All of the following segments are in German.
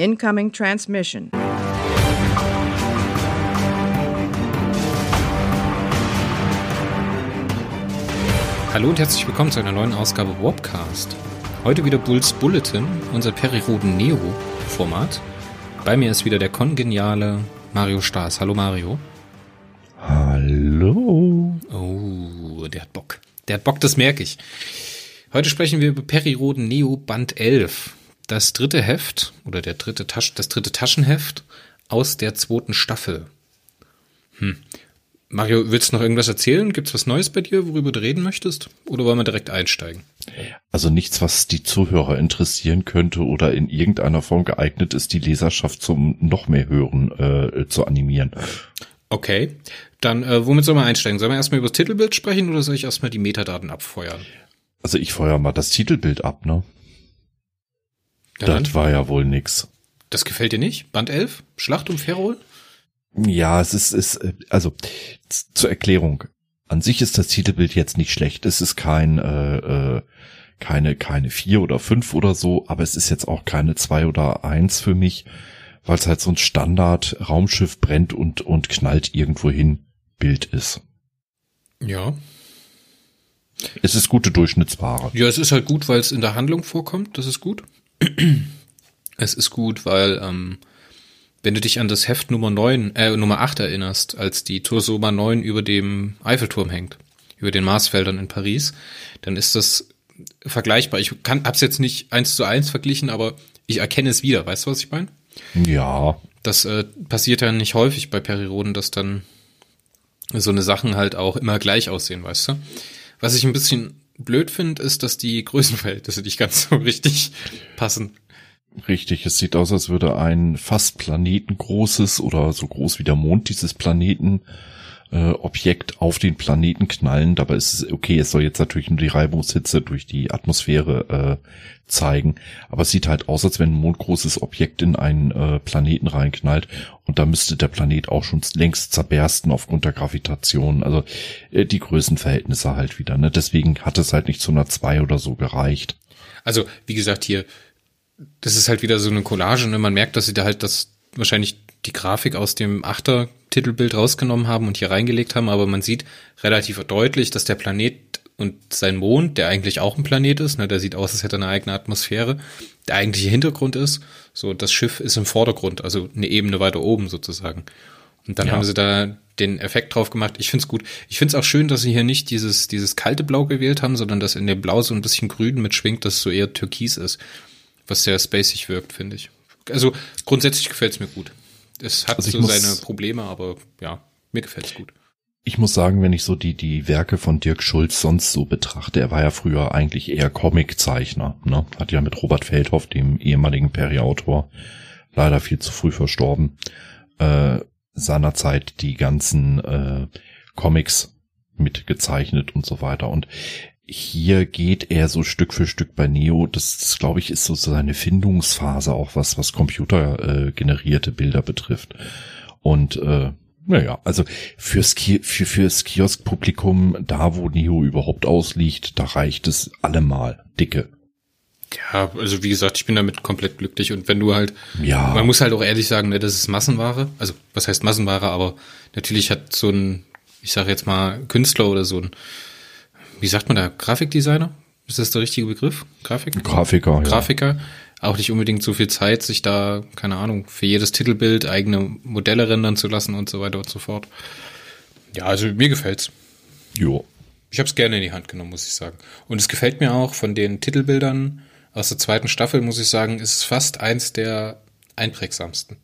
Incoming transmission. Hallo und herzlich willkommen zu einer neuen Ausgabe Warpcast. Heute wieder Bulls Bulletin, unser Periroden Neo Format. Bei mir ist wieder der kongeniale Mario Staas. Hallo Mario. Hallo. Oh, der hat Bock. Der hat Bock, das merke ich. Heute sprechen wir über Periroden Neo Band 11. Das dritte Heft oder der dritte Tasch, das dritte Taschenheft aus der zweiten Staffel. Hm. Mario, willst du noch irgendwas erzählen? Gibt's was Neues bei dir, worüber du reden möchtest? Oder wollen wir direkt einsteigen? Also nichts, was die Zuhörer interessieren könnte oder in irgendeiner Form geeignet ist, die Leserschaft zum noch mehr Hören äh, zu animieren. Okay. Dann, äh, womit sollen wir einsteigen? Sollen wir erstmal über das Titelbild sprechen oder soll ich erstmal die Metadaten abfeuern? Also ich feuer mal das Titelbild ab, ne? Ja, das war ja wohl nix. Das gefällt dir nicht? Band 11? Schlacht um Ferrol? Ja, es ist, ist also zur Erklärung. An sich ist das Titelbild jetzt nicht schlecht. Es ist kein äh, äh, keine keine vier oder fünf oder so, aber es ist jetzt auch keine zwei oder eins für mich, weil es halt so ein Standard Raumschiff brennt und und knallt irgendwo hin Bild ist. Ja. Es ist gute Durchschnittsware. Ja, es ist halt gut, weil es in der Handlung vorkommt. Das ist gut. es ist gut, weil ähm, wenn du dich an das Heft Nummer 9, äh, Nummer 8 erinnerst, als die Tursoma 9 über dem Eiffelturm hängt, über den Marsfeldern in Paris, dann ist das vergleichbar. Ich kann, hab's jetzt nicht eins zu eins verglichen, aber ich erkenne es wieder. Weißt du, was ich meine? Ja. Das äh, passiert ja nicht häufig bei Periroden, dass dann so eine Sachen halt auch immer gleich aussehen, weißt du? Was ich ein bisschen blöd finde, ist, dass die Größenverhältnisse nicht ganz so richtig passen. Richtig, es sieht aus, als würde ein fast planetengroßes oder so groß wie der Mond dieses Planeten äh, Objekt auf den Planeten knallen. Dabei ist es okay, es soll jetzt natürlich nur die Reibungshitze durch die Atmosphäre äh, zeigen. Aber es sieht halt aus, als wenn ein mondgroßes Objekt in einen äh, Planeten reinknallt. Und da müsste der Planet auch schon längst zerbersten aufgrund der Gravitation. Also äh, die Größenverhältnisse halt wieder. Ne? Deswegen hat es halt nicht zu einer 2 oder so gereicht. Also, wie gesagt, hier das ist halt wieder so eine Collage und ne? man merkt, dass sie da halt das wahrscheinlich die Grafik aus dem Achter Titelbild rausgenommen haben und hier reingelegt haben, aber man sieht relativ deutlich, dass der Planet und sein Mond, der eigentlich auch ein Planet ist, ne, der sieht aus, als hätte er eine eigene Atmosphäre, der eigentliche Hintergrund ist, so das Schiff ist im Vordergrund, also eine Ebene weiter oben sozusagen. Und dann ja. haben sie da den Effekt drauf gemacht. Ich find's gut. Ich find's auch schön, dass sie hier nicht dieses, dieses kalte Blau gewählt haben, sondern dass in dem Blau so ein bisschen grün mitschwingt, dass es so eher türkis ist was sehr spacig wirkt, finde ich. Also grundsätzlich gefällt es mir gut. Es hat also so seine Probleme, aber ja, mir gefällt es gut. Ich muss sagen, wenn ich so die, die Werke von Dirk Schulz sonst so betrachte, er war ja früher eigentlich eher Comiczeichner, ne? Hat ja mit Robert Feldhoff, dem ehemaligen Perry-Autor, leider viel zu früh verstorben, äh, seinerzeit die ganzen äh, Comics mitgezeichnet und so weiter. Und hier geht er so Stück für Stück bei Neo. Das, das glaube ich, ist so seine Findungsphase auch was, was computergenerierte äh, Bilder betrifft. Und äh, naja, also fürs, Ki für, fürs Kioskpublikum, da wo Neo überhaupt ausliegt, da reicht es allemal dicke. Ja, also wie gesagt, ich bin damit komplett glücklich und wenn du halt, ja, man muss halt auch ehrlich sagen, ne, das ist Massenware. Also was heißt Massenware, aber natürlich hat so ein, ich sage jetzt mal Künstler oder so ein wie sagt man da, Grafikdesigner? Ist das der richtige Begriff? Grafik? Grafiker. Grafiker. Ja. Auch nicht unbedingt so viel Zeit, sich da, keine Ahnung, für jedes Titelbild eigene Modelle rendern zu lassen und so weiter und so fort. Ja, also mir gefällt's. Jo. Ich habe es gerne in die Hand genommen, muss ich sagen. Und es gefällt mir auch von den Titelbildern aus der zweiten Staffel, muss ich sagen, ist es fast eins der einprägsamsten.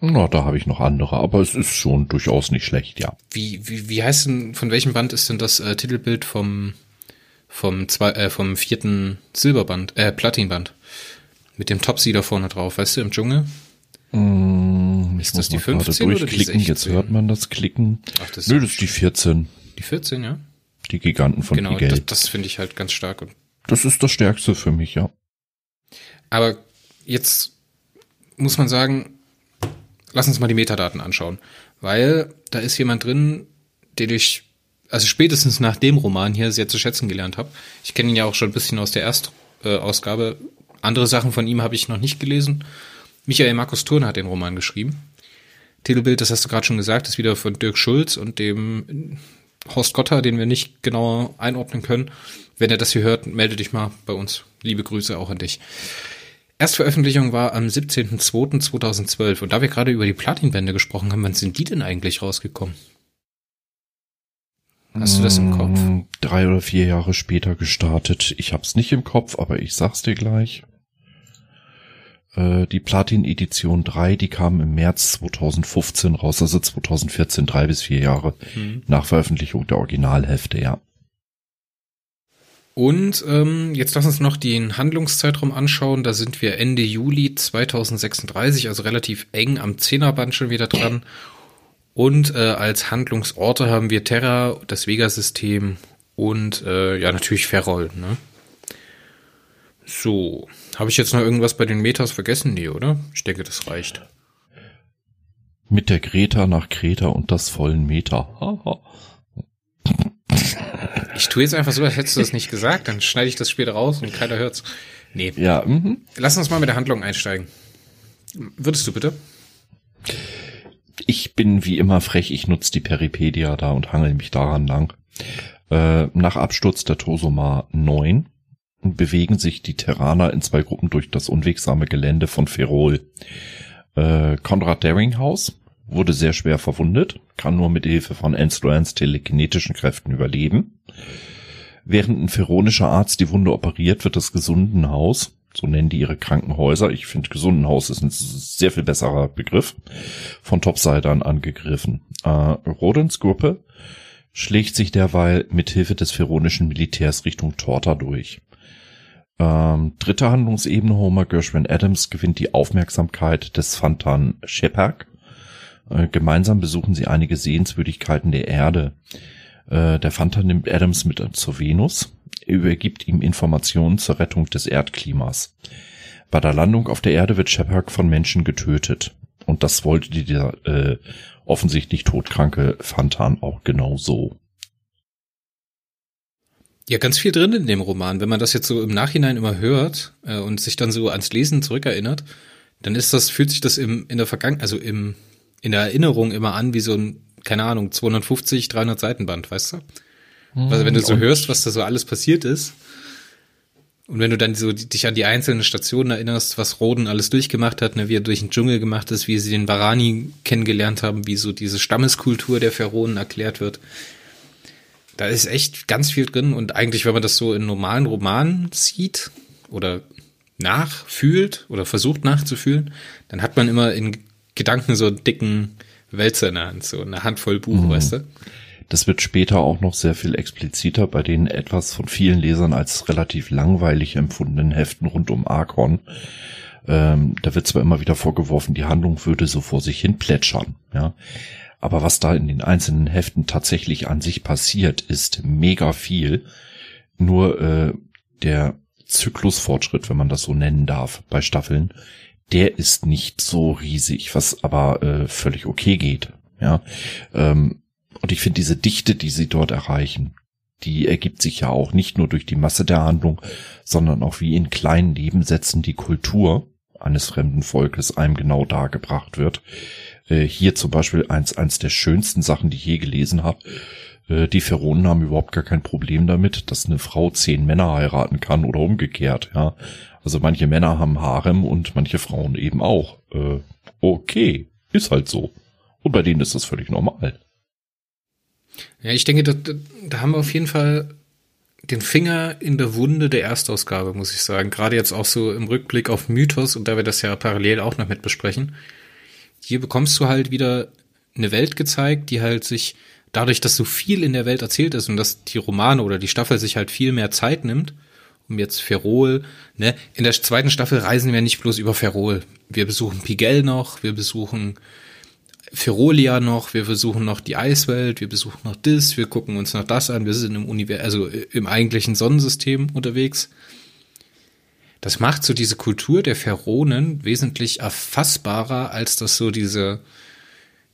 Na, da habe ich noch andere, aber es ist schon durchaus nicht schlecht, ja. Wie, wie, wie heißt denn, von welchem Band ist denn das äh, Titelbild vom, vom, zwei, äh, vom vierten Silberband, äh, Platinband? Mit dem Topsy da vorne drauf, weißt du, im Dschungel? Mm, ist das die 15 oder die 16? Jetzt hört man das Klicken. Ach, das Nö, das ist die 14. Die 14, ja? Die Giganten von genau, Genau, das, das finde ich halt ganz stark. Das ist das Stärkste für mich, ja. Aber jetzt muss man sagen, lass uns mal die Metadaten anschauen. Weil da ist jemand drin, den ich, also spätestens nach dem Roman hier sehr zu schätzen gelernt habe. Ich kenne ihn ja auch schon ein bisschen aus der Erstausgabe. Andere Sachen von ihm habe ich noch nicht gelesen. Michael Markus Thurn hat den Roman geschrieben. Titelbild, das hast du gerade schon gesagt, ist wieder von Dirk Schulz und dem Horst Gotter, den wir nicht genauer einordnen können. Wenn er das hier hört, melde dich mal bei uns. Liebe Grüße auch an dich. Erstveröffentlichung war am 17.02.2012 und da wir gerade über die Platinbände gesprochen haben, wann sind die denn eigentlich rausgekommen? Hast du das im Kopf? Mm, drei oder vier Jahre später gestartet. Ich hab's nicht im Kopf, aber ich sag's dir gleich. Äh, die Platin Edition 3, die kam im März 2015 raus, also 2014, drei bis vier Jahre mhm. nach Veröffentlichung der Originalhefte, ja. Und ähm, jetzt lass uns noch den Handlungszeitraum anschauen. Da sind wir Ende Juli 2036, also relativ eng am Zehnerband schon wieder dran. Und äh, als Handlungsorte haben wir Terra, das Vega-System und äh, ja natürlich Ferrol. Ne? So, habe ich jetzt noch irgendwas bei den Metas vergessen? Nee, oder? Ich denke, das reicht. Mit der Greta nach Kreta und das vollen Meter. Ich tue jetzt einfach so, als hättest du das nicht gesagt, dann schneide ich das später raus und keiner hört's. Nee. Ja. Mhm. Lass uns mal mit der Handlung einsteigen. Würdest du bitte? Ich bin wie immer frech, ich nutze die Peripedia da und hangel mich daran lang. Äh, nach Absturz der Tosoma 9 bewegen sich die Terraner in zwei Gruppen durch das unwegsame Gelände von Ferrol. Äh, Konrad Daringhaus wurde sehr schwer verwundet, kann nur mit Hilfe von Enslorans telekinetischen Kräften überleben. Während ein feronischer Arzt die Wunde operiert, wird das Gesundenhaus, so nennen die ihre Krankenhäuser, ich finde Gesundenhaus ist ein sehr viel besserer Begriff, von Topsidern angegriffen. Äh, Rodens Gruppe schlägt sich derweil mit Hilfe des feronischen Militärs Richtung Torta durch. Ähm, dritte Handlungsebene, Homer Gershwin Adams gewinnt die Aufmerksamkeit des Fantan Shepard, äh, gemeinsam besuchen sie einige Sehenswürdigkeiten der Erde. Äh, der Fanta nimmt Adams mit zur Venus, er übergibt ihm Informationen zur Rettung des Erdklimas. Bei der Landung auf der Erde wird Shepard von Menschen getötet. Und das wollte dieser äh, offensichtlich todkranke Fantan auch genau so. Ja, ganz viel drin in dem Roman. Wenn man das jetzt so im Nachhinein immer hört äh, und sich dann so ans Lesen zurückerinnert, dann ist das, fühlt sich das im, in der Vergangenheit, also im, in der Erinnerung immer an wie so ein, keine Ahnung, 250, 300 Seitenband, weißt du? Also wenn du so hörst, was da so alles passiert ist, und wenn du dann so dich an die einzelnen Stationen erinnerst, was Roden alles durchgemacht hat, ne, wie er durch den Dschungel gemacht ist, wie sie den Varani kennengelernt haben, wie so diese Stammeskultur der Pharaonen erklärt wird. Da ist echt ganz viel drin und eigentlich, wenn man das so in normalen Romanen sieht oder nachfühlt oder versucht nachzufühlen, dann hat man immer in Gedanken so einen dicken Wälzer in der Hand, so eine Handvoll Buch, mhm. weißt du? Das wird später auch noch sehr viel expliziter bei den etwas von vielen Lesern als relativ langweilig empfundenen Heften rund um Archon. Ähm, da wird zwar immer wieder vorgeworfen, die Handlung würde so vor sich hin plätschern, ja. Aber was da in den einzelnen Heften tatsächlich an sich passiert, ist mega viel. Nur äh, der Zyklusfortschritt, wenn man das so nennen darf, bei Staffeln, der ist nicht so riesig, was aber äh, völlig okay geht. Ja, ähm, und ich finde diese Dichte, die sie dort erreichen, die ergibt sich ja auch nicht nur durch die Masse der Handlung, sondern auch wie in kleinen Nebensätzen die Kultur eines fremden Volkes einem genau dargebracht wird. Äh, hier zum Beispiel eins, eins der schönsten Sachen, die ich je gelesen habe. Äh, die Pharaonen haben überhaupt gar kein Problem damit, dass eine Frau zehn Männer heiraten kann oder umgekehrt, ja. Also manche Männer haben Harem und manche Frauen eben auch. Äh, okay, ist halt so. Und bei denen ist das völlig normal. Ja, ich denke, da, da haben wir auf jeden Fall den Finger in der Wunde der Erstausgabe, muss ich sagen. Gerade jetzt auch so im Rückblick auf Mythos und da wir das ja parallel auch noch mit besprechen. Hier bekommst du halt wieder eine Welt gezeigt, die halt sich dadurch, dass so viel in der Welt erzählt ist und dass die Romane oder die Staffel sich halt viel mehr Zeit nimmt, um jetzt Ferrol, ne? In der zweiten Staffel reisen wir nicht bloß über Ferrol. Wir besuchen Pigel noch, wir besuchen Ferolia noch, wir besuchen noch die Eiswelt, wir besuchen noch das, wir gucken uns noch das an, wir sind im Univers also im eigentlichen Sonnensystem unterwegs. Das macht so diese Kultur der Pharaonen wesentlich erfassbarer, als das so diese,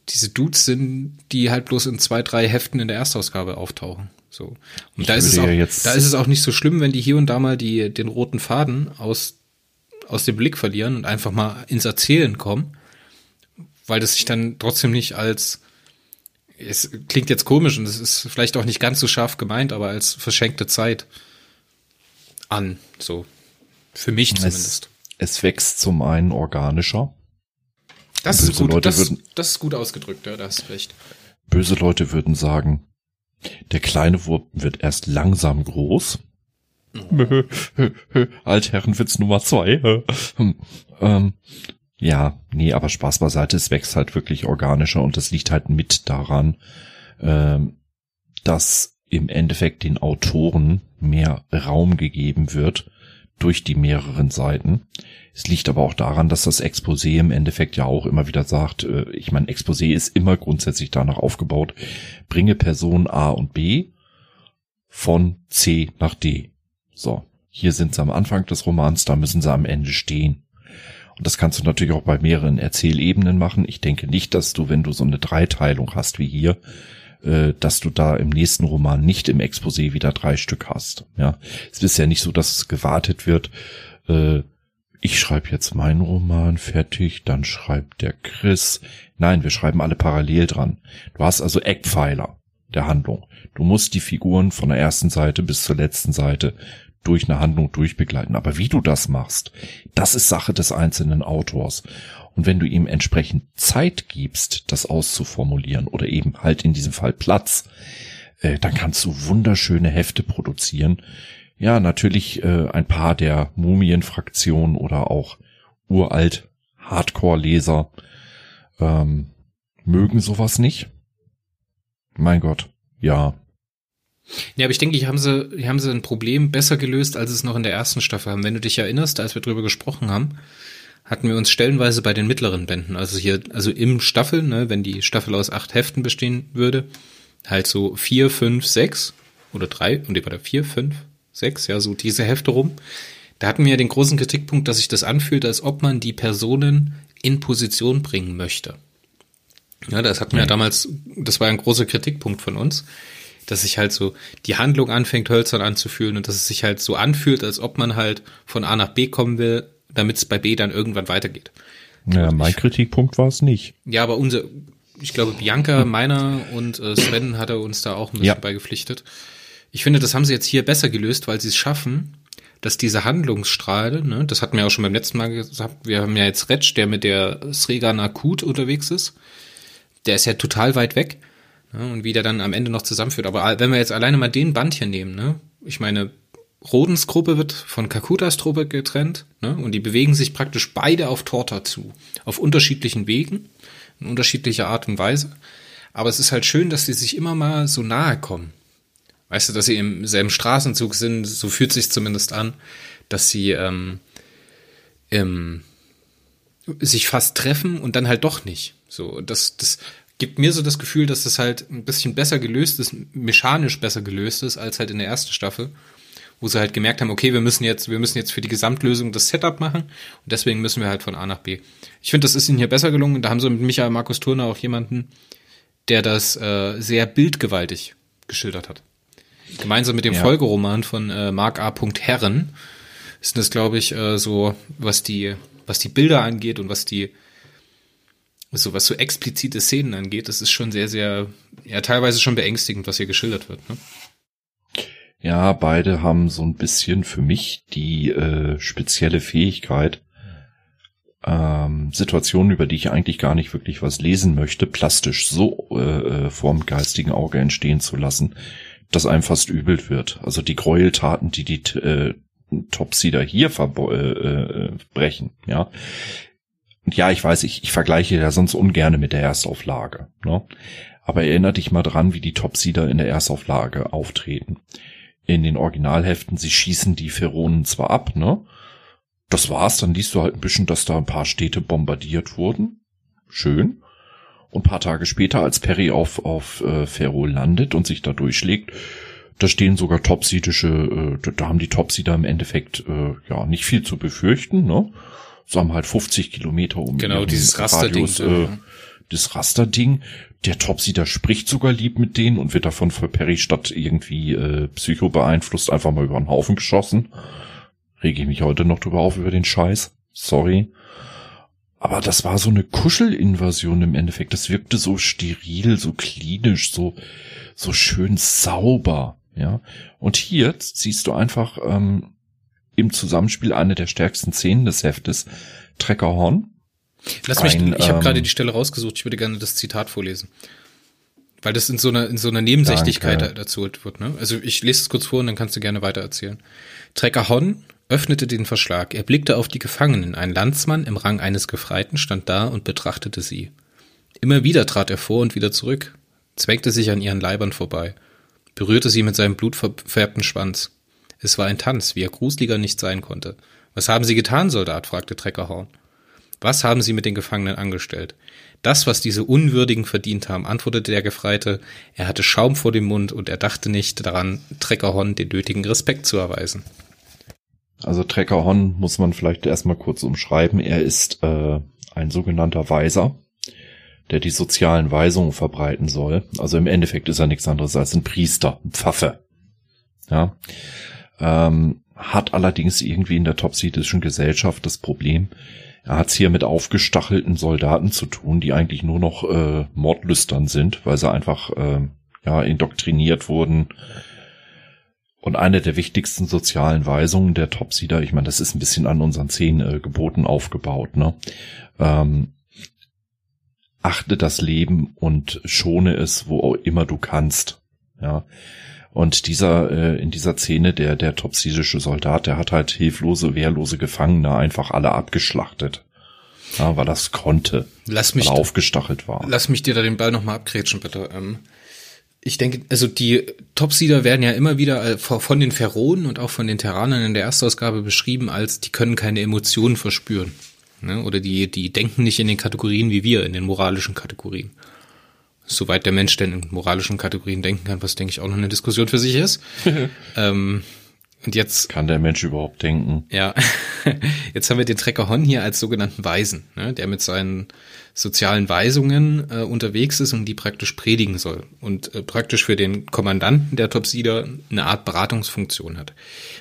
diese Dudes sind, die halt bloß in zwei, drei Heften in der Erstausgabe auftauchen. So. Und da ist, es auch, da ist es auch nicht so schlimm, wenn die hier und da mal die, den roten Faden aus aus dem Blick verlieren und einfach mal ins Erzählen kommen, weil das sich dann trotzdem nicht als es klingt jetzt komisch und es ist vielleicht auch nicht ganz so scharf gemeint, aber als verschenkte Zeit an, so für mich zumindest. Es, es wächst zum einen organischer. Das ist gut, Leute das, würden, das ist gut ausgedrückt, ja, da hast du recht. Böse Leute würden sagen, der kleine Wurm wird erst langsam groß. Oh. Altherrenwitz Nummer zwei. ähm, ja, nee, aber Spaß beiseite, es wächst halt wirklich organischer und das liegt halt mit daran, ähm, dass im Endeffekt den Autoren mehr Raum gegeben wird durch die mehreren Seiten. Es liegt aber auch daran, dass das Exposé im Endeffekt ja auch immer wieder sagt, äh, ich meine, Exposé ist immer grundsätzlich danach aufgebaut, bringe Person A und B von C nach D. So, hier sind sie am Anfang des Romans, da müssen sie am Ende stehen. Und das kannst du natürlich auch bei mehreren Erzählebenen machen. Ich denke nicht, dass du, wenn du so eine Dreiteilung hast wie hier, äh, dass du da im nächsten Roman nicht im Exposé wieder drei Stück hast. Ja, es ist ja nicht so, dass es gewartet wird. Äh, ich schreibe jetzt meinen Roman fertig, dann schreibt der Chris. Nein, wir schreiben alle parallel dran. Du hast also Eckpfeiler der Handlung. Du musst die Figuren von der ersten Seite bis zur letzten Seite durch eine Handlung durchbegleiten. Aber wie du das machst, das ist Sache des einzelnen Autors. Und wenn du ihm entsprechend Zeit gibst, das auszuformulieren oder eben halt in diesem Fall Platz, äh, dann kannst du wunderschöne Hefte produzieren, ja, natürlich äh, ein paar der Mumien-Fraktion oder auch uralt Hardcore-Leser ähm, mögen sowas nicht. Mein Gott, ja. Ja, aber ich denke, hier haben sie, hier haben sie ein Problem besser gelöst, als es noch in der ersten Staffel haben. Wenn du dich erinnerst, als wir drüber gesprochen haben, hatten wir uns stellenweise bei den mittleren Bänden, also hier, also im Staffel, ne, wenn die Staffel aus acht Heften bestehen würde, halt so vier, fünf, sechs oder drei, und die war da vier, fünf, sechs, ja, so diese Hefte rum. Da hatten wir ja den großen Kritikpunkt, dass sich das anfühlt, als ob man die Personen in Position bringen möchte. Ja, das hatten wir ja damals, das war ein großer Kritikpunkt von uns, dass sich halt so die Handlung anfängt, hölzern anzufühlen und dass es sich halt so anfühlt, als ob man halt von A nach B kommen will, damit es bei B dann irgendwann weitergeht. Ja, mein Kritikpunkt war es nicht. Ja, aber unser, ich glaube, Bianca, meiner und äh, Sven hat er uns da auch ein bisschen ja. beigepflichtet. Ich finde, das haben sie jetzt hier besser gelöst, weil sie es schaffen, dass diese Handlungsstrahle, ne, das hatten wir auch schon beim letzten Mal gesagt, wir haben ja jetzt Retsch, der mit der Sregan Akut unterwegs ist. Der ist ja total weit weg. Ne, und wie der dann am Ende noch zusammenführt. Aber wenn wir jetzt alleine mal den Band hier nehmen, ne, ich meine, Rodens Gruppe wird von Kakutas Truppe getrennt, ne, und die bewegen sich praktisch beide auf Torta zu. Auf unterschiedlichen Wegen, in unterschiedlicher Art und Weise. Aber es ist halt schön, dass die sich immer mal so nahe kommen. Weißt du, dass sie im selben Straßenzug sind, so fühlt sich zumindest an, dass sie ähm, ähm, sich fast treffen und dann halt doch nicht. So, das, das gibt mir so das Gefühl, dass das halt ein bisschen besser gelöst ist, mechanisch besser gelöst ist, als halt in der ersten Staffel, wo sie halt gemerkt haben, okay, wir müssen jetzt, wir müssen jetzt für die Gesamtlösung das Setup machen und deswegen müssen wir halt von A nach B. Ich finde, das ist ihnen hier besser gelungen. Da haben sie mit Michael Markus Turner auch jemanden, der das äh, sehr bildgewaltig geschildert hat. Gemeinsam mit dem ja. Folgeroman von äh, Mark A. Herren ist das, glaube ich, äh, so, was die, was die Bilder angeht und was die, so was so explizite Szenen angeht, das ist schon sehr, sehr, ja, teilweise schon beängstigend, was hier geschildert wird. Ne? Ja, beide haben so ein bisschen für mich die äh, spezielle Fähigkeit, ähm, Situationen, über die ich eigentlich gar nicht wirklich was lesen möchte, plastisch so äh, äh vorm geistigen Auge entstehen zu lassen, dass einem fast übel wird. Also die Gräueltaten, die die äh, Topsider hier verbrechen, äh, ja. Und ja, ich weiß, ich, ich vergleiche ja sonst ungerne mit der Erstauflage, ne? Aber erinnere dich mal dran, wie die Topsider in der Erstauflage auftreten. In den Originalheften, sie schießen die Feronen zwar ab, ne? Das war's, dann liest du halt ein bisschen, dass da ein paar Städte bombardiert wurden. Schön. Und paar Tage später, als Perry auf, auf äh, Ferrol landet und sich da durchschlägt, da stehen sogar Topsidische, äh, da haben die Topsider im Endeffekt äh, ja nicht viel zu befürchten, ne? So haben halt 50 Kilometer um Genau, dieses Rasterding. Äh, das Rasterding. Der Topsider spricht sogar lieb mit denen und wird davon für Perry statt irgendwie äh, Psycho beeinflusst einfach mal über den Haufen geschossen. Rege ich mich heute noch drüber auf über den Scheiß. Sorry. Aber das war so eine Kuschelinvasion im Endeffekt. Das wirkte so steril, so klinisch, so, so schön sauber, ja. Und hier siehst du einfach ähm, im Zusammenspiel eine der stärksten Szenen des Heftes, Treckerhorn. Lass mich, ein, ich habe ähm, gerade die Stelle rausgesucht, ich würde gerne das Zitat vorlesen. Weil das in so einer, in so einer Nebensächlichkeit danke. dazu wird, ne? Also ich lese es kurz vor und dann kannst du gerne weiter erzählen. Trecker Horn öffnete den Verschlag. Er blickte auf die Gefangenen. Ein Landsmann im Rang eines Gefreiten stand da und betrachtete sie. Immer wieder trat er vor und wieder zurück, zwängte sich an ihren Leibern vorbei, berührte sie mit seinem blutverfärbten Schwanz. Es war ein Tanz, wie er gruseliger nicht sein konnte. Was haben Sie getan, Soldat? fragte Treckerhorn. Was haben Sie mit den Gefangenen angestellt? Das, was diese Unwürdigen verdient haben, antwortete der Gefreite. Er hatte Schaum vor dem Mund und er dachte nicht daran, Treckerhorn den nötigen Respekt zu erweisen. Also Treckerhorn muss man vielleicht erstmal kurz umschreiben. Er ist äh, ein sogenannter Weiser, der die sozialen Weisungen verbreiten soll. Also im Endeffekt ist er nichts anderes als ein Priester, ein Pfaffe. Ja. Ähm, hat allerdings irgendwie in der topsidischen Gesellschaft das Problem, er hat es hier mit aufgestachelten Soldaten zu tun, die eigentlich nur noch äh, mordlüstern sind, weil sie einfach äh, ja indoktriniert wurden. Und eine der wichtigsten sozialen Weisungen der Topsider, ich meine, das ist ein bisschen an unseren zehn äh, Geboten aufgebaut, ne? Ähm, achte das Leben und schone es, wo auch immer du kannst. Ja. Und dieser, äh, in dieser Szene, der, der topsidische Soldat, der hat halt hilflose, wehrlose Gefangene einfach alle abgeschlachtet. Ja, weil das konnte. Lass mich, weil er aufgestachelt war. Lass mich dir da den Ball nochmal abgrätschen, bitte. Ähm, ich denke, also die Topsieder werden ja immer wieder äh, von den Pharaonen und auch von den Terranern in der Erstausgabe beschrieben als, die können keine Emotionen verspüren. Ne? Oder die, die denken nicht in den Kategorien wie wir, in den moralischen Kategorien soweit der Mensch denn in moralischen Kategorien denken kann, was denke ich auch noch eine Diskussion für sich ist. ähm, und jetzt kann der Mensch überhaupt denken. Ja, jetzt haben wir den Trecker Hon hier als sogenannten Weisen, ne, der mit seinen sozialen Weisungen äh, unterwegs ist und die praktisch predigen soll und äh, praktisch für den Kommandanten der Topsider eine Art Beratungsfunktion hat.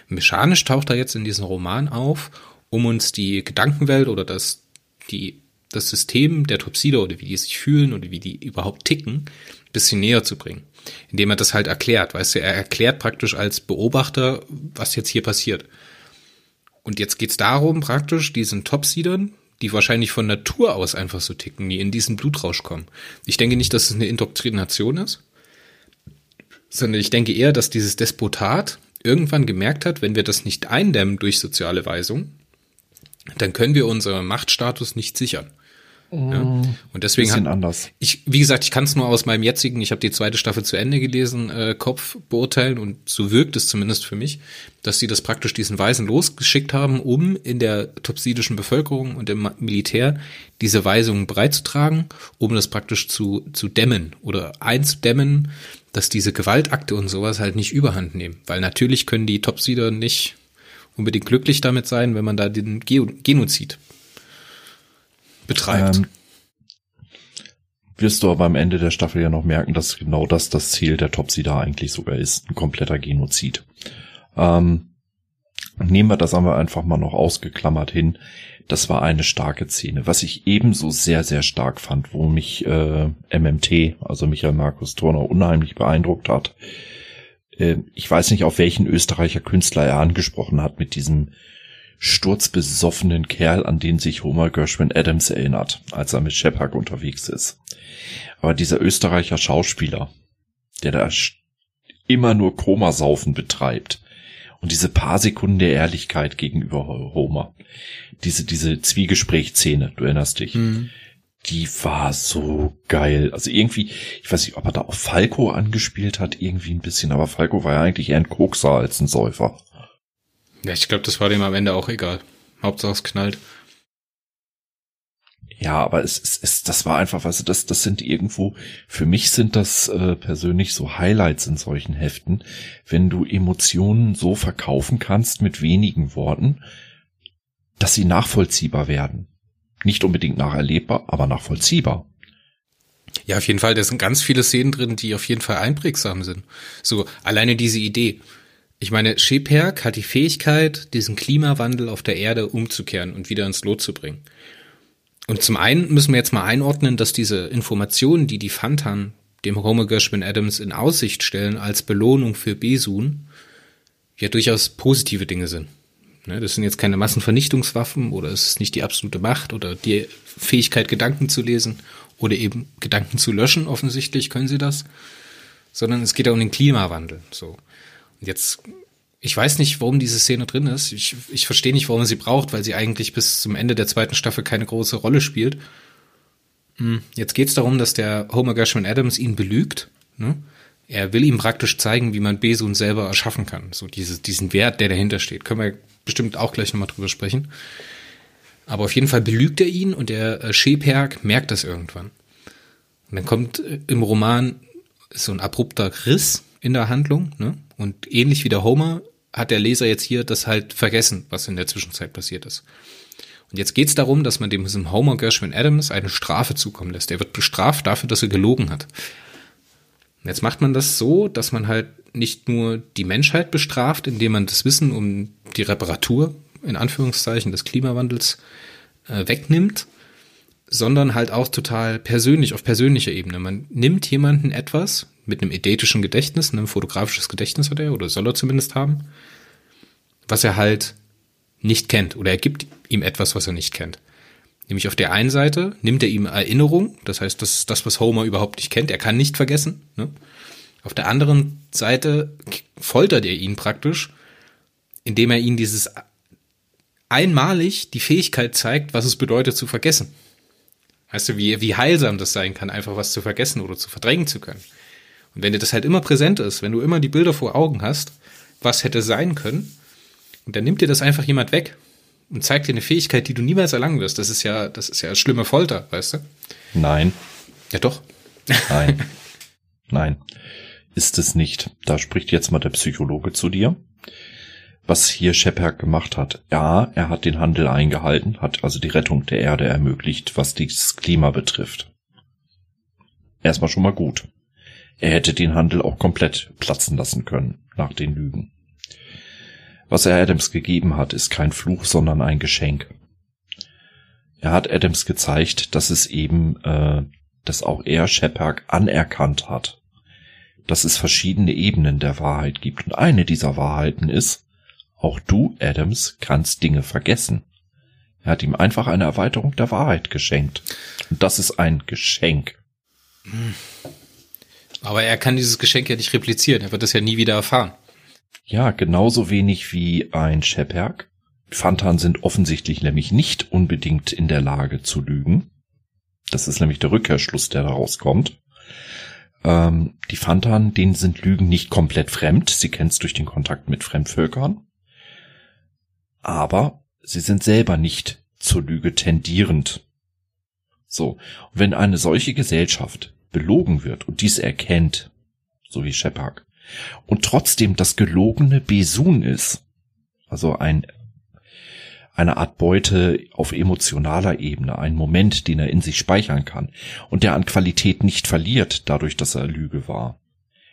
Mechanisch taucht er jetzt in diesem Roman auf, um uns die Gedankenwelt oder das die das System der Topsider oder wie die sich fühlen oder wie die überhaupt ticken, bisschen näher zu bringen. Indem er das halt erklärt, weißt du, er erklärt praktisch als Beobachter, was jetzt hier passiert. Und jetzt geht's darum, praktisch diesen Topsidern, die wahrscheinlich von Natur aus einfach so ticken, die in diesen Blutrausch kommen. Ich denke nicht, dass es eine Indoktrination ist, sondern ich denke eher, dass dieses Despotat irgendwann gemerkt hat, wenn wir das nicht eindämmen durch soziale Weisung, dann können wir unseren Machtstatus nicht sichern. Ja. Mm. Und deswegen bisschen anders. Ich, wie gesagt, ich kann es nur aus meinem jetzigen, ich habe die zweite Staffel zu Ende gelesen, äh, Kopf beurteilen und so wirkt es zumindest für mich, dass sie das praktisch diesen Weisen losgeschickt haben, um in der topsidischen Bevölkerung und im Militär diese Weisungen bereitzutragen, um das praktisch zu, zu dämmen oder einzudämmen, dass diese Gewaltakte und sowas halt nicht überhand nehmen. Weil natürlich können die Topsider nicht unbedingt glücklich damit sein, wenn man da den Genozid betreibt. Ähm, wirst du aber am Ende der Staffel ja noch merken, dass genau das das Ziel der Topsider eigentlich sogar ist, ein kompletter Genozid. Ähm, nehmen wir das aber einfach mal noch ausgeklammert hin. Das war eine starke Szene. Was ich ebenso sehr, sehr stark fand, wo mich äh, MMT, also Michael Markus Turner, unheimlich beeindruckt hat, äh, ich weiß nicht, auf welchen Österreicher Künstler er angesprochen hat mit diesem sturzbesoffenen Kerl, an den sich Homer Gershwin Adams erinnert, als er mit Shepard unterwegs ist. Aber dieser Österreicher Schauspieler, der da immer nur Komasaufen betreibt und diese paar Sekunden der Ehrlichkeit gegenüber Homer, diese, diese Zwiegesprächsszene, du erinnerst dich, mhm die war so geil. Also irgendwie, ich weiß nicht, ob er da auf Falco angespielt hat, irgendwie ein bisschen, aber Falco war ja eigentlich eher ein Kokser als ein Säufer. Ja, ich glaube, das war dem am Ende auch egal. Hauptsache es knallt. Ja, aber es, es, es das war einfach, du, das, das sind irgendwo, für mich sind das äh, persönlich so Highlights in solchen Heften, wenn du Emotionen so verkaufen kannst mit wenigen Worten, dass sie nachvollziehbar werden. Nicht unbedingt nacherlebbar, aber nachvollziehbar. Ja, auf jeden Fall. Da sind ganz viele Szenen drin, die auf jeden Fall einprägsam sind. So, alleine diese Idee. Ich meine, Sheperk hat die Fähigkeit, diesen Klimawandel auf der Erde umzukehren und wieder ins Lot zu bringen. Und zum einen müssen wir jetzt mal einordnen, dass diese Informationen, die die Fantan dem Homer Gershwin Adams in Aussicht stellen als Belohnung für Besun, ja durchaus positive Dinge sind. Ne, das sind jetzt keine Massenvernichtungswaffen oder es ist nicht die absolute Macht oder die Fähigkeit, Gedanken zu lesen oder eben Gedanken zu löschen, offensichtlich können sie das, sondern es geht ja um den Klimawandel. So. Jetzt, ich weiß nicht, warum diese Szene drin ist. Ich, ich verstehe nicht, warum man sie braucht, weil sie eigentlich bis zum Ende der zweiten Staffel keine große Rolle spielt. Hm, jetzt geht es darum, dass der Homer Gershwin Adams ihn belügt. Ne? Er will ihm praktisch zeigen, wie man Besun selber erschaffen kann. So dieses, diesen Wert, der dahinter steht. Können wir bestimmt auch gleich nochmal drüber sprechen. Aber auf jeden Fall belügt er ihn und der äh, merkt das irgendwann. Und dann kommt äh, im Roman so ein abrupter Riss in der Handlung. Ne? Und ähnlich wie der Homer hat der Leser jetzt hier das halt vergessen, was in der Zwischenzeit passiert ist. Und jetzt geht es darum, dass man dem diesem Homer Gershwin Adams eine Strafe zukommen lässt. Er wird bestraft dafür, dass er gelogen hat. Und jetzt macht man das so, dass man halt nicht nur die Menschheit bestraft, indem man das Wissen um die Reparatur in Anführungszeichen des Klimawandels äh, wegnimmt, sondern halt auch total persönlich, auf persönlicher Ebene. Man nimmt jemanden etwas mit einem identischen Gedächtnis, ein fotografisches Gedächtnis hat er, oder soll er zumindest haben, was er halt nicht kennt, oder er gibt ihm etwas, was er nicht kennt. Nämlich auf der einen Seite nimmt er ihm Erinnerung, das heißt, das ist das, was Homer überhaupt nicht kennt, er kann nicht vergessen. Ne? Auf der anderen Seite foltert er ihn praktisch, indem er ihm dieses einmalig die Fähigkeit zeigt, was es bedeutet zu vergessen. Weißt du, wie, wie heilsam das sein kann, einfach was zu vergessen oder zu verdrängen zu können. Und wenn dir das halt immer präsent ist, wenn du immer die Bilder vor Augen hast, was hätte sein können, und dann nimmt dir das einfach jemand weg und zeigt dir eine Fähigkeit, die du niemals erlangen wirst. Das ist ja, das ist ja schlimme Folter, weißt du? Nein. Ja, doch. Nein. Nein. Ist es nicht. Da spricht jetzt mal der Psychologe zu dir was hier Shepard gemacht hat. Ja, er hat den Handel eingehalten, hat also die Rettung der Erde ermöglicht, was das Klima betrifft. Erstmal schon mal gut. Er hätte den Handel auch komplett platzen lassen können, nach den Lügen. Was er Adams gegeben hat, ist kein Fluch, sondern ein Geschenk. Er hat Adams gezeigt, dass es eben, äh, dass auch er Shepard anerkannt hat, dass es verschiedene Ebenen der Wahrheit gibt. Und eine dieser Wahrheiten ist, auch du, Adams, kannst Dinge vergessen. Er hat ihm einfach eine Erweiterung der Wahrheit geschenkt. Und das ist ein Geschenk. Aber er kann dieses Geschenk ja nicht replizieren. Er wird es ja nie wieder erfahren. Ja, genauso wenig wie ein Shepard. Fantan sind offensichtlich nämlich nicht unbedingt in der Lage zu lügen. Das ist nämlich der Rückkehrschluss, der daraus kommt. Ähm, die Fantan, denen sind Lügen nicht komplett fremd. Sie kennen es durch den Kontakt mit Fremdvölkern aber sie sind selber nicht zur Lüge tendierend. So, und wenn eine solche Gesellschaft belogen wird und dies erkennt, so wie Shepard, und trotzdem das gelogene Besun ist, also ein eine Art Beute auf emotionaler Ebene, ein Moment, den er in sich speichern kann und der an Qualität nicht verliert, dadurch, dass er Lüge war,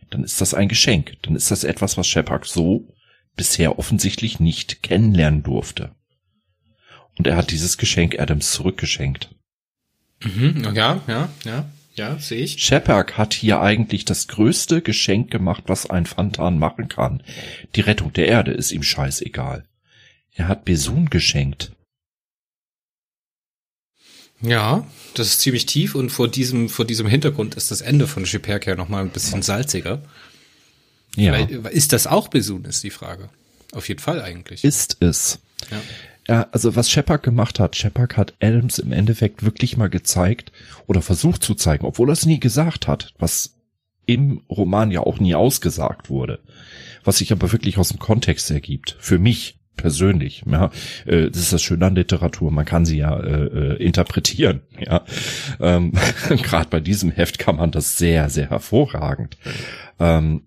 dann ist das ein Geschenk. Dann ist das etwas, was Shepard so bisher offensichtlich nicht kennenlernen durfte. Und er hat dieses Geschenk Adams zurückgeschenkt. Mhm, ja, ja, ja, ja, sehe ich. Shepard hat hier eigentlich das größte Geschenk gemacht, was ein Fantan machen kann. Die Rettung der Erde ist ihm scheißegal. Er hat Besun geschenkt. Ja, das ist ziemlich tief und vor diesem, vor diesem Hintergrund ist das Ende von Shepard ja nochmal ein bisschen salziger. Ja. Weil, ist das auch Besun, ist die Frage. Auf jeden Fall eigentlich. Ist es. Ja. Ja, also was Shepard gemacht hat, Shepard hat Adams im Endeffekt wirklich mal gezeigt oder versucht zu zeigen, obwohl er es nie gesagt hat, was im Roman ja auch nie ausgesagt wurde, was sich aber wirklich aus dem Kontext ergibt. Für mich persönlich. Ja, äh, das ist das Schöne an Literatur, man kann sie ja äh, äh interpretieren. Ja, ähm, gerade bei diesem Heft kann man das sehr, sehr hervorragend. Ähm,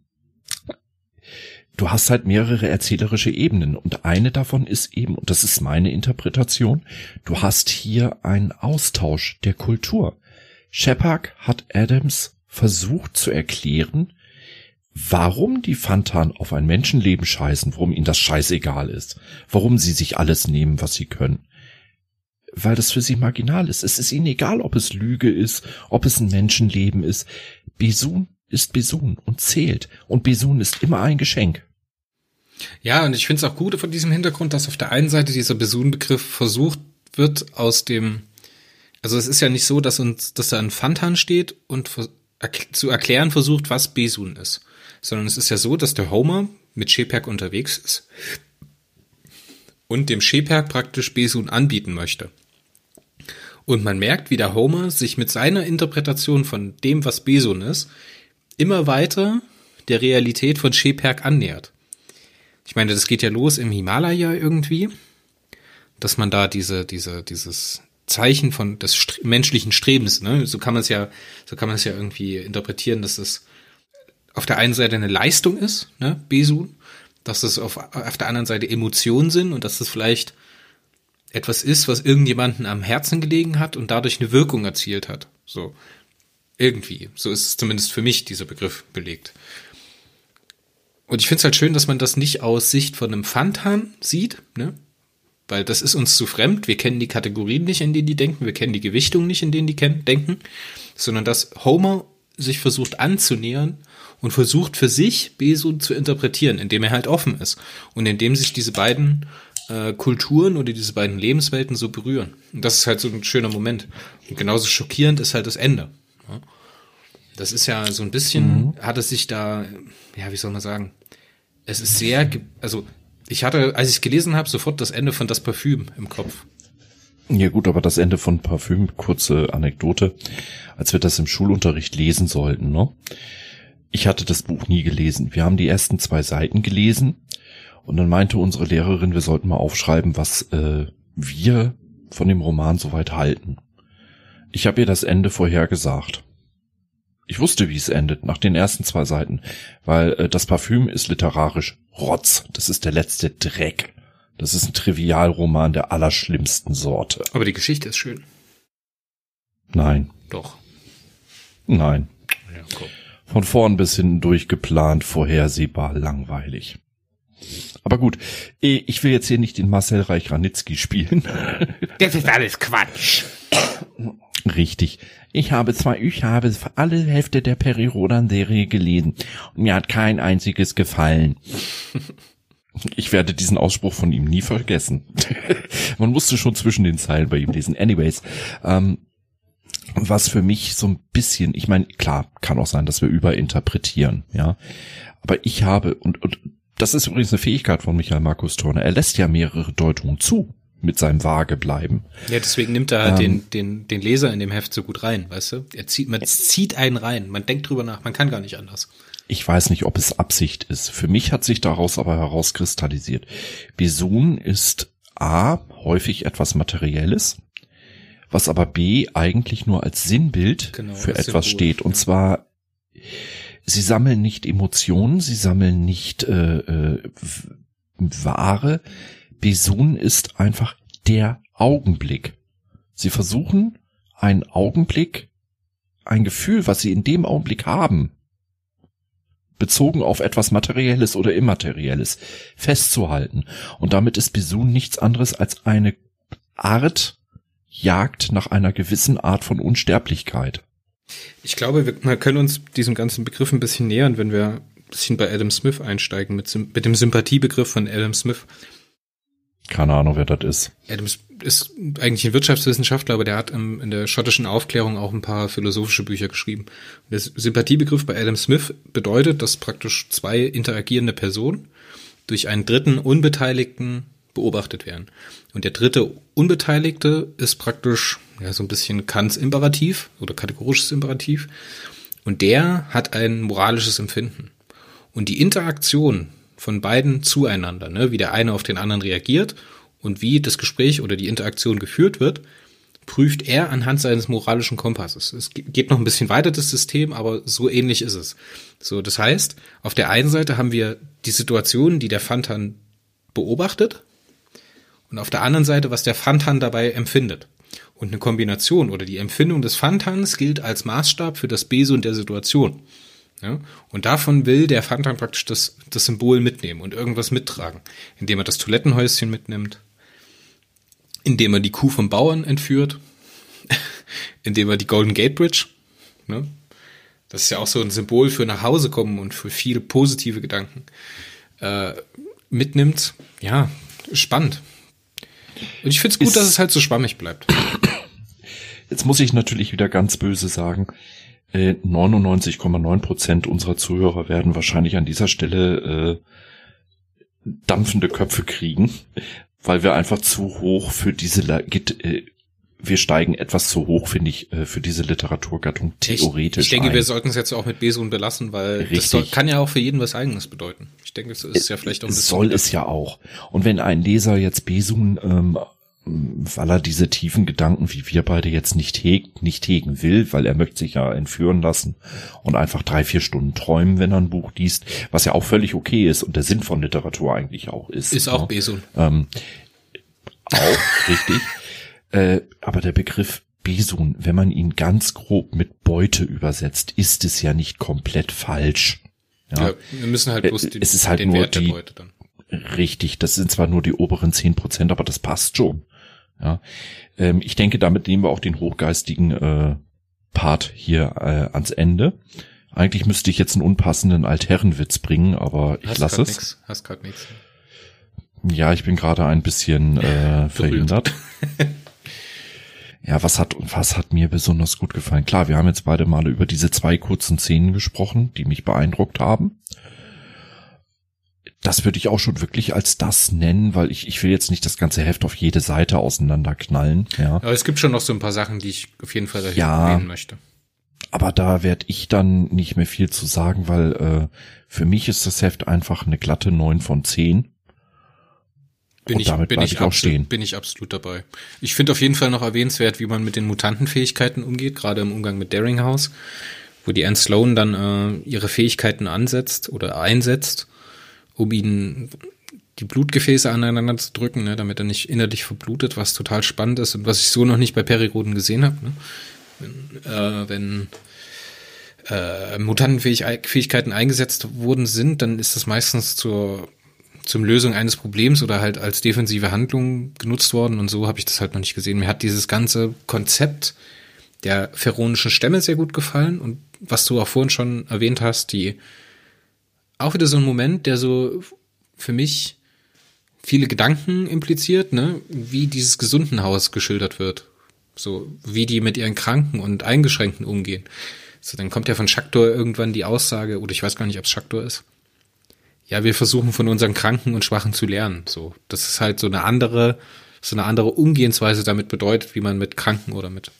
du hast halt mehrere erzählerische Ebenen und eine davon ist eben, und das ist meine Interpretation, du hast hier einen Austausch der Kultur. Shepard hat Adams versucht zu erklären, warum die Fantan auf ein Menschenleben scheißen, warum ihnen das scheißegal ist, warum sie sich alles nehmen, was sie können. Weil das für sie marginal ist. Es ist ihnen egal, ob es Lüge ist, ob es ein Menschenleben ist. Besun ist Besun und zählt. Und Besun ist immer ein Geschenk. Ja, und ich finde es auch gut von diesem Hintergrund, dass auf der einen Seite dieser Besun-Begriff versucht wird aus dem, also es ist ja nicht so, dass uns, dass da ein Fantan steht und zu erklären versucht, was Besun ist, sondern es ist ja so, dass der Homer mit Sheperk unterwegs ist und dem Sheperk praktisch Besun anbieten möchte. Und man merkt, wie der Homer sich mit seiner Interpretation von dem, was Besun ist, immer weiter der Realität von Sheperk annähert. Ich meine, das geht ja los im Himalaya irgendwie, dass man da diese, diese, dieses Zeichen von des Stre menschlichen Strebens, ne? So kann man es ja, so kann man es ja irgendwie interpretieren, dass es auf der einen Seite eine Leistung ist, ne, Besun, dass es auf, auf der anderen Seite Emotionen sind und dass es vielleicht etwas ist, was irgendjemanden am Herzen gelegen hat und dadurch eine Wirkung erzielt hat. So. Irgendwie. So ist es zumindest für mich dieser Begriff belegt. Und ich finde es halt schön, dass man das nicht aus Sicht von einem Pfandhahn sieht, ne? Weil das ist uns zu fremd. Wir kennen die Kategorien nicht, in denen die denken. Wir kennen die Gewichtung nicht, in denen die denken. Sondern dass Homer sich versucht anzunähern und versucht für sich Besun zu interpretieren, indem er halt offen ist. Und indem sich diese beiden äh, Kulturen oder diese beiden Lebenswelten so berühren. Und das ist halt so ein schöner Moment. Und genauso schockierend ist halt das Ende. Ja? Das ist ja so ein bisschen, mhm. hat es sich da, ja, wie soll man sagen, es ist sehr, also ich hatte, als ich es gelesen habe, sofort das Ende von das Parfüm im Kopf. Ja gut, aber das Ende von Parfüm, kurze Anekdote, als wir das im Schulunterricht lesen sollten, ne? Ich hatte das Buch nie gelesen. Wir haben die ersten zwei Seiten gelesen und dann meinte unsere Lehrerin, wir sollten mal aufschreiben, was äh, wir von dem Roman soweit halten. Ich habe ihr das Ende vorhergesagt. Ich wusste, wie es endet, nach den ersten zwei Seiten, weil äh, das Parfüm ist literarisch Rotz. Das ist der letzte Dreck. Das ist ein Trivialroman der allerschlimmsten Sorte. Aber die Geschichte ist schön. Nein. Doch. Nein. Ja, cool. Von vorn bis hinten durchgeplant, vorhersehbar, langweilig. Aber gut, eh, ich will jetzt hier nicht den Marcel Reich-Ranitzky spielen. Das ist alles Quatsch. Richtig. Ich habe zwar, ich habe alle Hälfte der Peri Rodan Serie gelesen und mir hat kein einziges gefallen. Ich werde diesen Ausspruch von ihm nie vergessen. Man musste schon zwischen den Zeilen bei ihm lesen. Anyways, ähm, was für mich so ein bisschen, ich meine, klar, kann auch sein, dass wir überinterpretieren, ja. Aber ich habe, und, und das ist übrigens eine Fähigkeit von Michael Markus Turner, er lässt ja mehrere Deutungen zu mit seinem Waage bleiben. Ja, deswegen nimmt er halt ähm, den, den, den Leser in dem Heft so gut rein, weißt du? Er zieht, man zieht einen rein, man denkt drüber nach, man kann gar nicht anders. Ich weiß nicht, ob es Absicht ist. Für mich hat sich daraus aber herauskristallisiert. Besun ist A, häufig etwas Materielles, was aber B eigentlich nur als Sinnbild genau, für etwas Symbol, steht. Und ja. zwar, sie sammeln nicht Emotionen, sie sammeln nicht äh, äh, Ware, Besun ist einfach der Augenblick. Sie versuchen einen Augenblick, ein Gefühl, was sie in dem Augenblick haben, bezogen auf etwas Materielles oder Immaterielles, festzuhalten. Und damit ist Besun nichts anderes als eine Art Jagd nach einer gewissen Art von Unsterblichkeit. Ich glaube, wir können uns diesem ganzen Begriff ein bisschen nähern, wenn wir ein bisschen bei Adam Smith einsteigen, mit, mit dem Sympathiebegriff von Adam Smith. Keine Ahnung, wer das ist. Adams ist eigentlich ein Wirtschaftswissenschaftler, aber der hat in der schottischen Aufklärung auch ein paar philosophische Bücher geschrieben. Der Sympathiebegriff bei Adam Smith bedeutet, dass praktisch zwei interagierende Personen durch einen dritten Unbeteiligten beobachtet werden. Und der dritte Unbeteiligte ist praktisch ja so ein bisschen Kants Imperativ oder kategorisches Imperativ. Und der hat ein moralisches Empfinden. Und die Interaktion von beiden zueinander, ne? wie der eine auf den anderen reagiert und wie das Gespräch oder die Interaktion geführt wird, prüft er anhand seines moralischen Kompasses. Es geht noch ein bisschen weiter, das System, aber so ähnlich ist es. So, das heißt, auf der einen Seite haben wir die Situation, die der Fantan beobachtet, und auf der anderen Seite, was der Fantan dabei empfindet. Und eine Kombination oder die Empfindung des Fantans gilt als Maßstab für das Besun der Situation. Ja? Und davon will der dann praktisch das, das Symbol mitnehmen und irgendwas mittragen, indem er das Toilettenhäuschen mitnimmt, indem er die Kuh vom Bauern entführt, indem er die Golden Gate Bridge, ne? das ist ja auch so ein Symbol für nach Hause kommen und für viele positive Gedanken, äh, mitnimmt. Ja, spannend. Und ich finde es gut, dass es halt so schwammig bleibt. Jetzt muss ich natürlich wieder ganz böse sagen, 99,9 äh, Prozent unserer Zuhörer werden wahrscheinlich an dieser Stelle äh, dampfende Köpfe kriegen, weil wir einfach zu hoch für diese äh, wir steigen etwas zu hoch, finde ich, äh, für diese Literaturgattung theoretisch. Ich, ich denke, ein. wir sollten es jetzt auch mit Besun belassen, weil Richtig. das soll, kann ja auch für jeden was Eigenes bedeuten. Ich denke, es ist ja vielleicht auch ein bisschen. Soll es ja auch. Und wenn ein Leser jetzt Besun ähm, weil er diese tiefen Gedanken, wie wir beide jetzt nicht hegt, nicht hegen will, weil er möchte sich ja entführen lassen und einfach drei, vier Stunden träumen, wenn er ein Buch liest, was ja auch völlig okay ist und der Sinn von Literatur eigentlich auch ist. Ist auch ja. Besun. Ähm, auch, richtig. Äh, aber der Begriff Besun, wenn man ihn ganz grob mit Beute übersetzt, ist es ja nicht komplett falsch. Ja, ja wir müssen halt bloß äh, den, es ist halt den nur Wert die, der Beute dann. Richtig, das sind zwar nur die oberen zehn Prozent, aber das passt schon. Ja, ähm, ich denke, damit nehmen wir auch den hochgeistigen äh, Part hier äh, ans Ende. Eigentlich müsste ich jetzt einen unpassenden Altherrenwitz bringen, aber ich lasse es. Nix. Hast grad nichts. Ja, ich bin gerade ein bisschen äh, verhindert. ja, was hat was hat mir besonders gut gefallen? Klar, wir haben jetzt beide Male über diese zwei kurzen Szenen gesprochen, die mich beeindruckt haben das würde ich auch schon wirklich als das nennen, weil ich, ich will jetzt nicht das ganze Heft auf jede Seite auseinanderknallen. Ja. Aber es gibt schon noch so ein paar Sachen, die ich auf jeden Fall dahin ja, erwähnen möchte. Aber da werde ich dann nicht mehr viel zu sagen, weil äh, für mich ist das Heft einfach eine glatte neun von zehn. Bin ich, bin ich, ich absolut, bin ich absolut dabei. Ich finde auf jeden Fall noch erwähnenswert, wie man mit den Mutantenfähigkeiten umgeht, gerade im Umgang mit Daringhouse, wo die Anne Sloan dann äh, ihre Fähigkeiten ansetzt oder einsetzt um ihn die Blutgefäße aneinander zu drücken, ne, damit er nicht innerlich verblutet, was total spannend ist und was ich so noch nicht bei Periroden gesehen habe. Ne? Wenn, äh, wenn äh, Mutantenfähigkeiten eingesetzt worden sind, dann ist das meistens zur zum Lösung eines Problems oder halt als defensive Handlung genutzt worden und so habe ich das halt noch nicht gesehen. Mir hat dieses ganze Konzept der feronischen Stämme sehr gut gefallen und was du auch vorhin schon erwähnt hast, die auch wieder so ein Moment, der so für mich viele Gedanken impliziert, ne, wie dieses Gesundenhaus geschildert wird. So, wie die mit ihren Kranken und Eingeschränkten umgehen. So, dann kommt ja von Schaktor irgendwann die Aussage, oder ich weiß gar nicht, ob es Schaktor ist. Ja, wir versuchen von unseren Kranken und Schwachen zu lernen. So, das ist halt so eine andere, so eine andere Umgehensweise damit bedeutet, wie man mit Kranken oder mit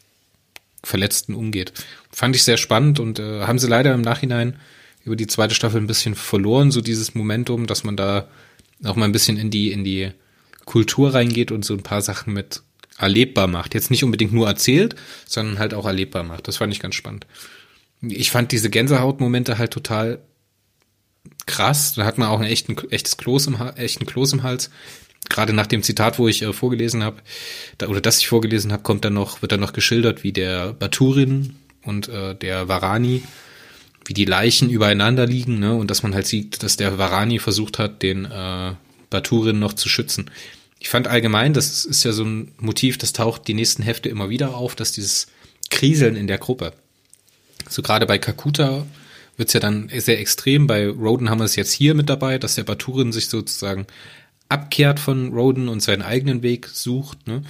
Verletzten umgeht. Fand ich sehr spannend und äh, haben sie leider im Nachhinein über die zweite Staffel ein bisschen verloren, so dieses Momentum, dass man da auch mal ein bisschen in die, in die Kultur reingeht und so ein paar Sachen mit erlebbar macht. Jetzt nicht unbedingt nur erzählt, sondern halt auch erlebbar macht. Das fand ich ganz spannend. Ich fand diese Gänsehautmomente halt total krass. Da hat man auch ein echten, echtes Kloß im, echten Kloß im Hals. Gerade nach dem Zitat, wo ich äh, vorgelesen habe, da, oder das ich vorgelesen habe, kommt dann noch, wird dann noch geschildert, wie der Baturin und äh, der Varani wie die Leichen übereinander liegen, ne? Und dass man halt sieht, dass der Varani versucht hat, den äh, Baturin noch zu schützen. Ich fand allgemein, das ist ja so ein Motiv, das taucht die nächsten Hefte immer wieder auf, dass dieses Kriseln in der Gruppe. So gerade bei Kakuta wird's ja dann sehr extrem. Bei Roden haben wir es jetzt hier mit dabei, dass der Baturin sich sozusagen abkehrt von Roden und seinen eigenen Weg sucht. Ne?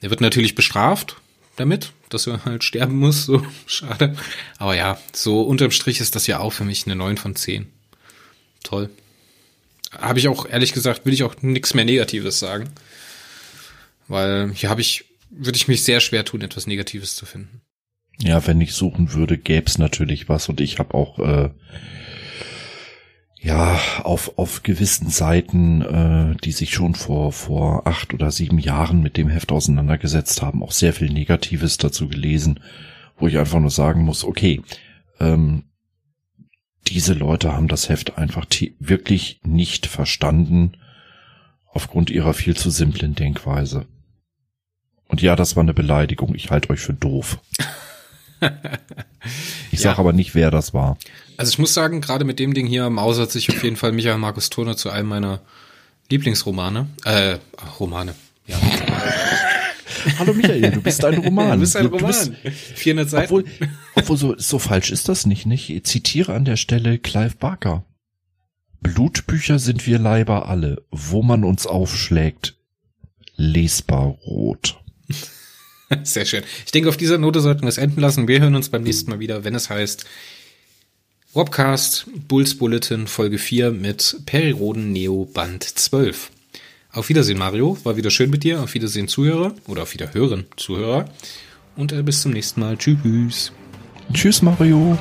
Er wird natürlich bestraft, damit, dass er halt sterben muss, so schade. Aber ja, so unterm Strich ist das ja auch für mich eine 9 von 10. Toll. Habe ich auch, ehrlich gesagt, will ich auch nichts mehr Negatives sagen. Weil hier habe ich, würde ich mich sehr schwer tun, etwas Negatives zu finden. Ja, wenn ich suchen würde, gäb's natürlich was und ich habe auch äh, ja, auf, auf gewissen Seiten, äh, die sich schon vor, vor acht oder sieben Jahren mit dem Heft auseinandergesetzt haben, auch sehr viel Negatives dazu gelesen, wo ich einfach nur sagen muss, okay, ähm, diese Leute haben das Heft einfach wirklich nicht verstanden aufgrund ihrer viel zu simplen Denkweise. Und ja, das war eine Beleidigung. Ich halte euch für doof. Ich sag aber nicht, wer das war. Also ich muss sagen, gerade mit dem Ding hier mausert sich auf jeden Fall Michael Markus Turner zu einem meiner Lieblingsromane. Äh, Romane. Ja. Hallo Michael, du bist ein Roman. Du bist ein Roman. 400 Seiten. Obwohl, obwohl so, so falsch ist das nicht, nicht? Ich zitiere an der Stelle Clive Barker. Blutbücher sind wir Leiber alle. Wo man uns aufschlägt, lesbar rot. Sehr schön. Ich denke, auf dieser Note sollten wir es enden lassen. Wir hören uns beim nächsten Mal wieder, wenn es heißt Robcast Bulls Bulletin Folge 4 mit Periroden Neo Band 12. Auf Wiedersehen, Mario. War wieder schön mit dir. Auf Wiedersehen, Zuhörer. Oder auf Wiederhören, Zuhörer. Und äh, bis zum nächsten Mal. Tschüss. Tschüss, Mario.